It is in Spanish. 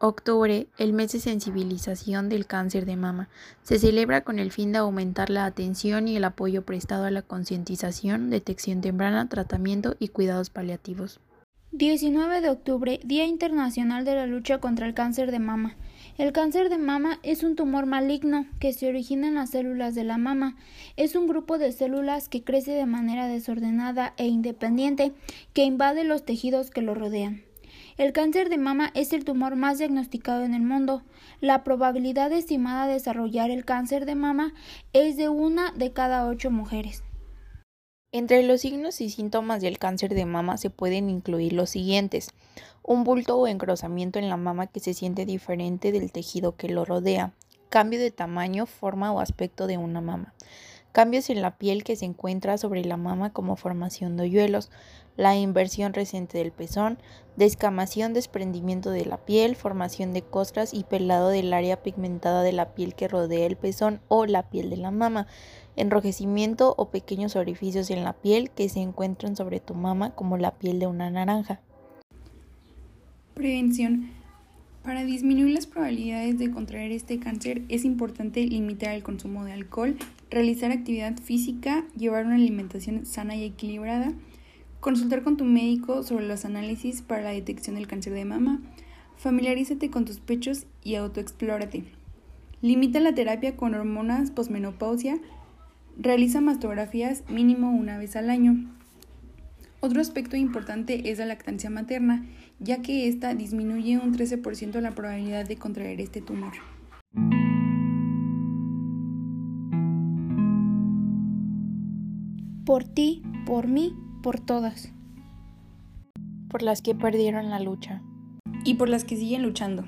Octubre, el mes de sensibilización del cáncer de mama. Se celebra con el fin de aumentar la atención y el apoyo prestado a la concientización, detección temprana, tratamiento y cuidados paliativos. 19 de octubre, Día Internacional de la Lucha contra el Cáncer de Mama. El cáncer de mama es un tumor maligno que se origina en las células de la mama. Es un grupo de células que crece de manera desordenada e independiente que invade los tejidos que lo rodean. El cáncer de mama es el tumor más diagnosticado en el mundo. La probabilidad estimada de desarrollar el cáncer de mama es de una de cada ocho mujeres. Entre los signos y síntomas del cáncer de mama se pueden incluir los siguientes. Un bulto o engrosamiento en la mama que se siente diferente del tejido que lo rodea. Cambio de tamaño, forma o aspecto de una mama cambios en la piel que se encuentra sobre la mama como formación de hoyuelos, la inversión reciente del pezón, descamación, desprendimiento de la piel, formación de costras y pelado del área pigmentada de la piel que rodea el pezón o la piel de la mama, enrojecimiento o pequeños orificios en la piel que se encuentran sobre tu mama como la piel de una naranja. Prevención. Para disminuir las probabilidades de contraer este cáncer es importante limitar el consumo de alcohol, realizar actividad física, llevar una alimentación sana y equilibrada, consultar con tu médico sobre los análisis para la detección del cáncer de mama, familiarízate con tus pechos y autoexplórate. Limita la terapia con hormonas posmenopausia, realiza mastografías mínimo una vez al año. Otro aspecto importante es la lactancia materna, ya que ésta disminuye un 13% la probabilidad de contraer este tumor. Por ti, por mí, por todas. Por las que perdieron la lucha. Y por las que siguen luchando.